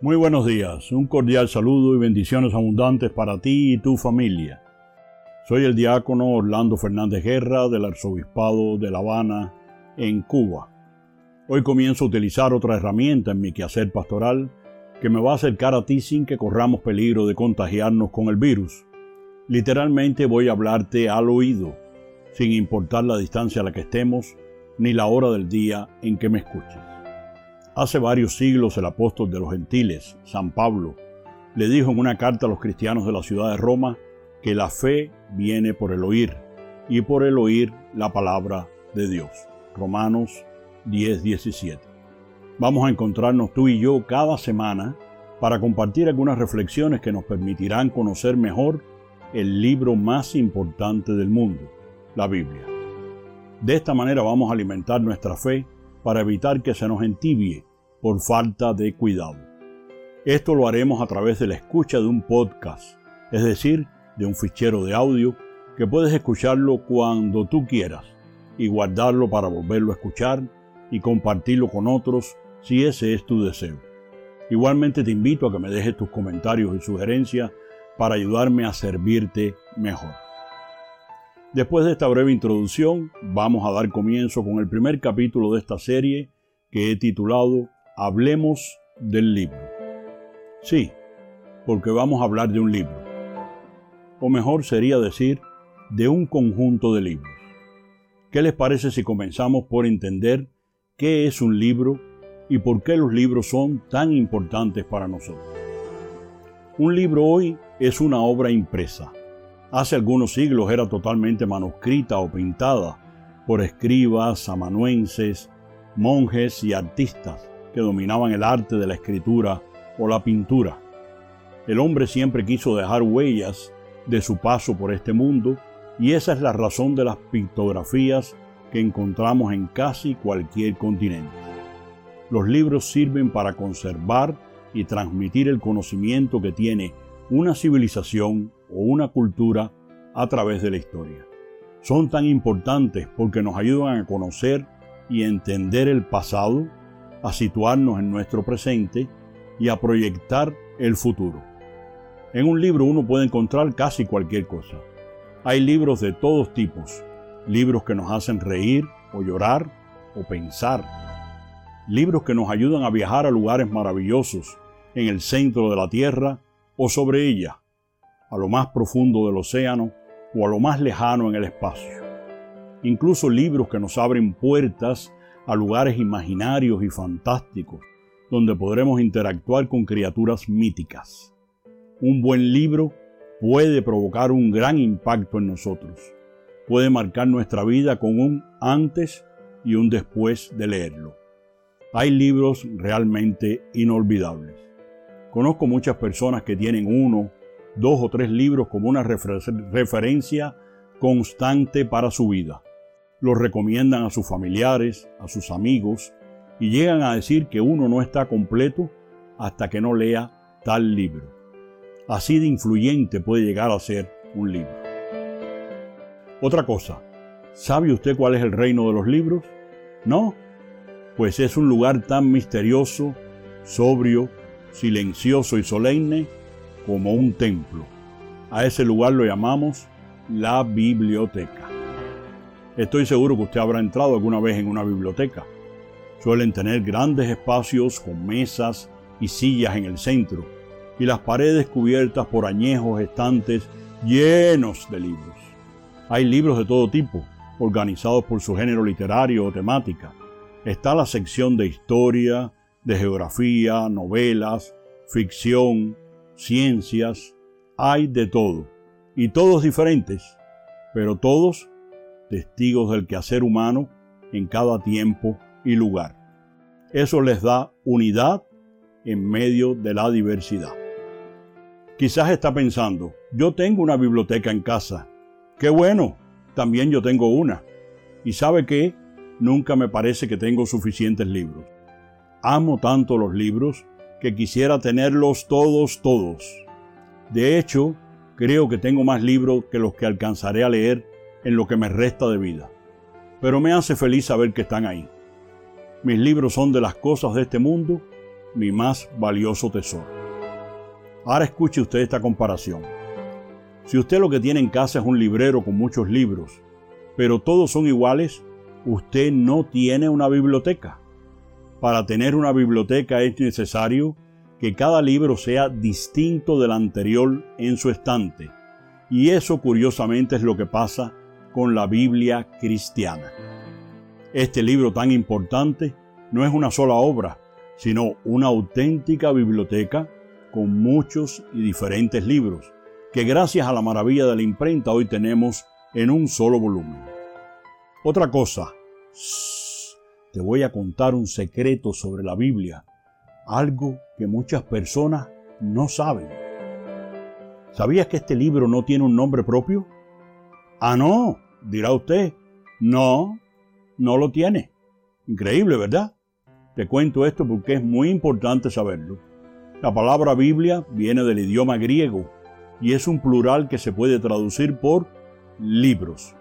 Muy buenos días, un cordial saludo y bendiciones abundantes para ti y tu familia. Soy el diácono Orlando Fernández Guerra del Arzobispado de La Habana, en Cuba. Hoy comienzo a utilizar otra herramienta en mi quehacer pastoral que me va a acercar a ti sin que corramos peligro de contagiarnos con el virus. Literalmente voy a hablarte al oído, sin importar la distancia a la que estemos ni la hora del día en que me escuches. Hace varios siglos el apóstol de los gentiles, San Pablo, le dijo en una carta a los cristianos de la ciudad de Roma que la fe viene por el oír y por el oír la palabra de Dios. Romanos 10:17. Vamos a encontrarnos tú y yo cada semana para compartir algunas reflexiones que nos permitirán conocer mejor el libro más importante del mundo, la Biblia. De esta manera vamos a alimentar nuestra fe para evitar que se nos entibie por falta de cuidado. Esto lo haremos a través de la escucha de un podcast, es decir, de un fichero de audio que puedes escucharlo cuando tú quieras y guardarlo para volverlo a escuchar y compartirlo con otros si ese es tu deseo. Igualmente te invito a que me dejes tus comentarios y sugerencias para ayudarme a servirte mejor. Después de esta breve introducción, vamos a dar comienzo con el primer capítulo de esta serie que he titulado Hablemos del libro. Sí, porque vamos a hablar de un libro. O mejor sería decir, de un conjunto de libros. ¿Qué les parece si comenzamos por entender qué es un libro y por qué los libros son tan importantes para nosotros? Un libro hoy es una obra impresa. Hace algunos siglos era totalmente manuscrita o pintada por escribas, amanuenses, monjes y artistas dominaban el arte de la escritura o la pintura. El hombre siempre quiso dejar huellas de su paso por este mundo y esa es la razón de las pictografías que encontramos en casi cualquier continente. Los libros sirven para conservar y transmitir el conocimiento que tiene una civilización o una cultura a través de la historia. Son tan importantes porque nos ayudan a conocer y entender el pasado, a situarnos en nuestro presente y a proyectar el futuro. En un libro uno puede encontrar casi cualquier cosa. Hay libros de todos tipos, libros que nos hacen reír o llorar o pensar, libros que nos ayudan a viajar a lugares maravillosos en el centro de la Tierra o sobre ella, a lo más profundo del océano o a lo más lejano en el espacio. Incluso libros que nos abren puertas a lugares imaginarios y fantásticos, donde podremos interactuar con criaturas míticas. Un buen libro puede provocar un gran impacto en nosotros. Puede marcar nuestra vida con un antes y un después de leerlo. Hay libros realmente inolvidables. Conozco muchas personas que tienen uno, dos o tres libros como una referencia constante para su vida lo recomiendan a sus familiares, a sus amigos, y llegan a decir que uno no está completo hasta que no lea tal libro. Así de influyente puede llegar a ser un libro. Otra cosa, ¿sabe usted cuál es el reino de los libros? ¿No? Pues es un lugar tan misterioso, sobrio, silencioso y solemne como un templo. A ese lugar lo llamamos la biblioteca. Estoy seguro que usted habrá entrado alguna vez en una biblioteca. Suelen tener grandes espacios con mesas y sillas en el centro y las paredes cubiertas por añejos estantes llenos de libros. Hay libros de todo tipo, organizados por su género literario o temática. Está la sección de historia, de geografía, novelas, ficción, ciencias. Hay de todo. Y todos diferentes, pero todos testigos del quehacer humano en cada tiempo y lugar. Eso les da unidad en medio de la diversidad. Quizás está pensando, yo tengo una biblioteca en casa. Qué bueno, también yo tengo una. ¿Y sabe qué? Nunca me parece que tengo suficientes libros. Amo tanto los libros que quisiera tenerlos todos, todos. De hecho, creo que tengo más libros que los que alcanzaré a leer en lo que me resta de vida. Pero me hace feliz saber que están ahí. Mis libros son de las cosas de este mundo mi más valioso tesoro. Ahora escuche usted esta comparación. Si usted lo que tiene en casa es un librero con muchos libros, pero todos son iguales, usted no tiene una biblioteca. Para tener una biblioteca es necesario que cada libro sea distinto del anterior en su estante. Y eso curiosamente es lo que pasa con la Biblia cristiana. Este libro tan importante no es una sola obra, sino una auténtica biblioteca con muchos y diferentes libros, que gracias a la maravilla de la imprenta hoy tenemos en un solo volumen. Otra cosa, te voy a contar un secreto sobre la Biblia, algo que muchas personas no saben. ¿Sabías que este libro no tiene un nombre propio? Ah, no, dirá usted. No, no lo tiene. Increíble, ¿verdad? Te cuento esto porque es muy importante saberlo. La palabra Biblia viene del idioma griego y es un plural que se puede traducir por libros.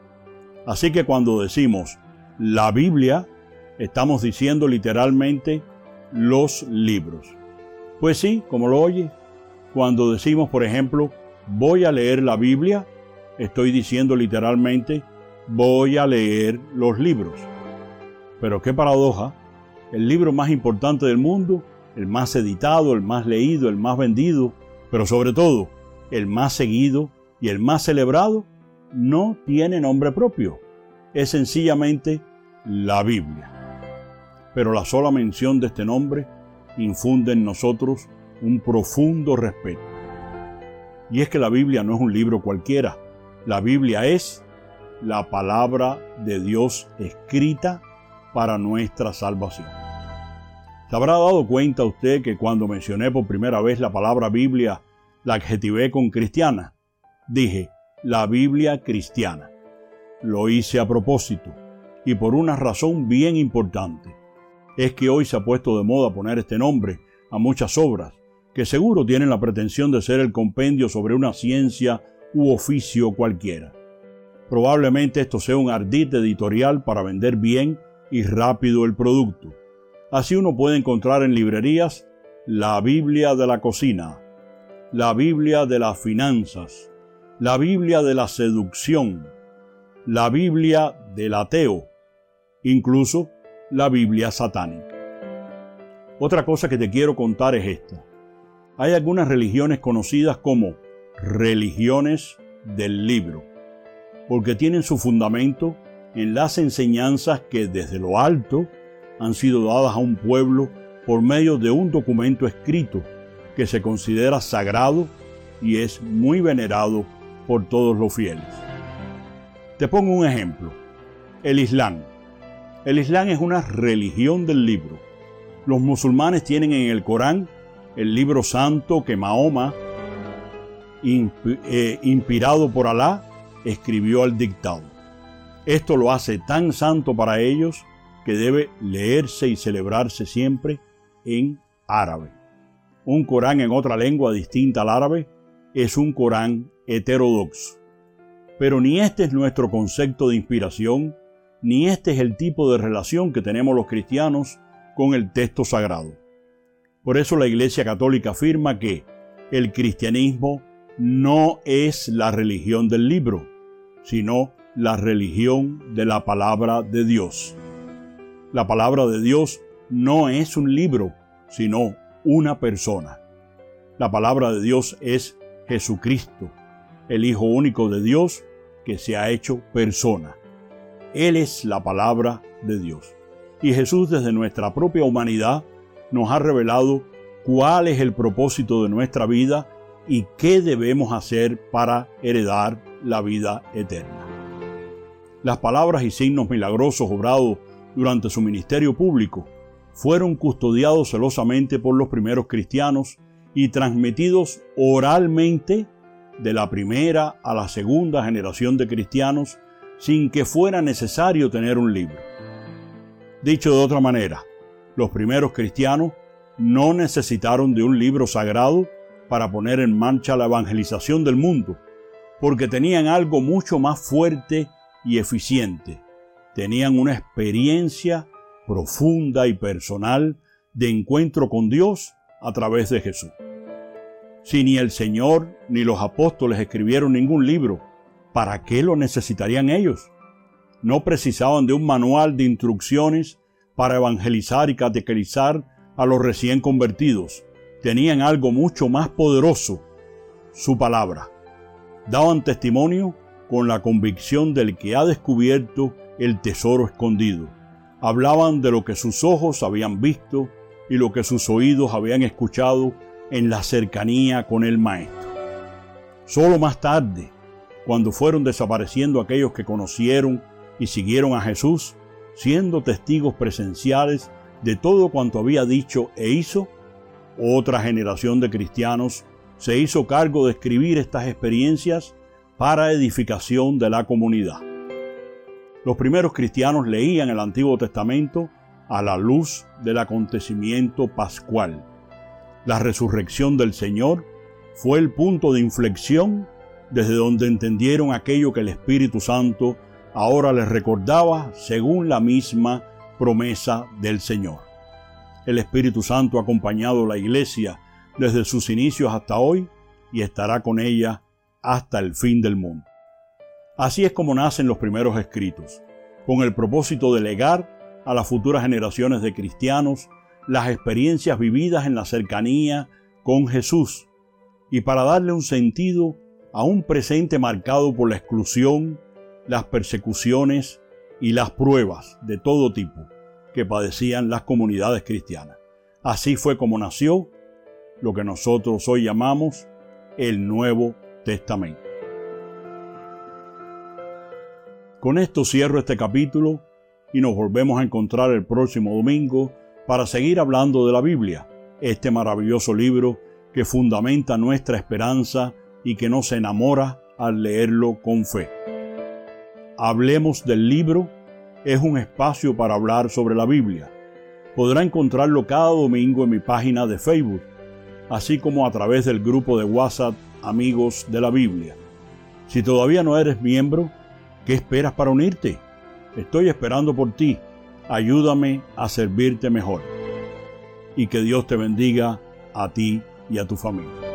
Así que cuando decimos la Biblia, estamos diciendo literalmente los libros. Pues sí, como lo oye, cuando decimos, por ejemplo, voy a leer la Biblia, estoy diciendo literalmente voy a leer los libros. Pero qué paradoja, el libro más importante del mundo, el más editado, el más leído, el más vendido, pero sobre todo el más seguido y el más celebrado, no tiene nombre propio. Es sencillamente la Biblia. Pero la sola mención de este nombre infunde en nosotros un profundo respeto. Y es que la Biblia no es un libro cualquiera. La Biblia es la palabra de Dios escrita para nuestra salvación. ¿Se habrá dado cuenta usted que cuando mencioné por primera vez la palabra Biblia, la adjetivé con cristiana? Dije, la Biblia cristiana. Lo hice a propósito y por una razón bien importante. Es que hoy se ha puesto de moda poner este nombre a muchas obras que seguro tienen la pretensión de ser el compendio sobre una ciencia u oficio cualquiera. Probablemente esto sea un ardid editorial para vender bien y rápido el producto. Así uno puede encontrar en librerías la Biblia de la cocina, la Biblia de las finanzas, la Biblia de la seducción, la Biblia del ateo, incluso la Biblia satánica. Otra cosa que te quiero contar es esta. Hay algunas religiones conocidas como religiones del libro porque tienen su fundamento en las enseñanzas que desde lo alto han sido dadas a un pueblo por medio de un documento escrito que se considera sagrado y es muy venerado por todos los fieles. Te pongo un ejemplo. El Islam. El Islam es una religión del libro. Los musulmanes tienen en el Corán el libro santo que Mahoma, eh, inspirado por Alá, escribió al dictado. Esto lo hace tan santo para ellos que debe leerse y celebrarse siempre en árabe. Un Corán en otra lengua distinta al árabe es un Corán heterodoxo. Pero ni este es nuestro concepto de inspiración, ni este es el tipo de relación que tenemos los cristianos con el texto sagrado. Por eso la Iglesia Católica afirma que el cristianismo no es la religión del libro, sino la religión de la palabra de Dios. La palabra de Dios no es un libro, sino una persona. La palabra de Dios es Jesucristo, el Hijo único de Dios que se ha hecho persona. Él es la palabra de Dios. Y Jesús desde nuestra propia humanidad nos ha revelado cuál es el propósito de nuestra vida y qué debemos hacer para heredar la vida eterna. Las palabras y signos milagrosos obrados durante su ministerio público fueron custodiados celosamente por los primeros cristianos y transmitidos oralmente de la primera a la segunda generación de cristianos sin que fuera necesario tener un libro. Dicho de otra manera, los primeros cristianos no necesitaron de un libro sagrado para poner en marcha la evangelización del mundo, porque tenían algo mucho más fuerte y eficiente. Tenían una experiencia profunda y personal de encuentro con Dios a través de Jesús. Si ni el Señor ni los apóstoles escribieron ningún libro, ¿para qué lo necesitarían ellos? No precisaban de un manual de instrucciones para evangelizar y catequizar a los recién convertidos. Tenían algo mucho más poderoso, su palabra. Daban testimonio con la convicción del que ha descubierto el tesoro escondido. Hablaban de lo que sus ojos habían visto y lo que sus oídos habían escuchado en la cercanía con el Maestro. Solo más tarde, cuando fueron desapareciendo aquellos que conocieron y siguieron a Jesús, siendo testigos presenciales de todo cuanto había dicho e hizo, otra generación de cristianos se hizo cargo de escribir estas experiencias para edificación de la comunidad. Los primeros cristianos leían el Antiguo Testamento a la luz del acontecimiento pascual. La resurrección del Señor fue el punto de inflexión desde donde entendieron aquello que el Espíritu Santo ahora les recordaba según la misma promesa del Señor. El Espíritu Santo ha acompañado a la iglesia desde sus inicios hasta hoy y estará con ella hasta el fin del mundo. Así es como nacen los primeros escritos, con el propósito de legar a las futuras generaciones de cristianos las experiencias vividas en la cercanía con Jesús y para darle un sentido a un presente marcado por la exclusión, las persecuciones y las pruebas de todo tipo que padecían las comunidades cristianas. Así fue como nació lo que nosotros hoy llamamos el Nuevo Testamento. Con esto cierro este capítulo y nos volvemos a encontrar el próximo domingo para seguir hablando de la Biblia, este maravilloso libro que fundamenta nuestra esperanza y que nos enamora al leerlo con fe. Hablemos del libro es un espacio para hablar sobre la Biblia. Podrá encontrarlo cada domingo en mi página de Facebook, así como a través del grupo de WhatsApp Amigos de la Biblia. Si todavía no eres miembro, ¿qué esperas para unirte? Estoy esperando por ti. Ayúdame a servirte mejor. Y que Dios te bendiga a ti y a tu familia.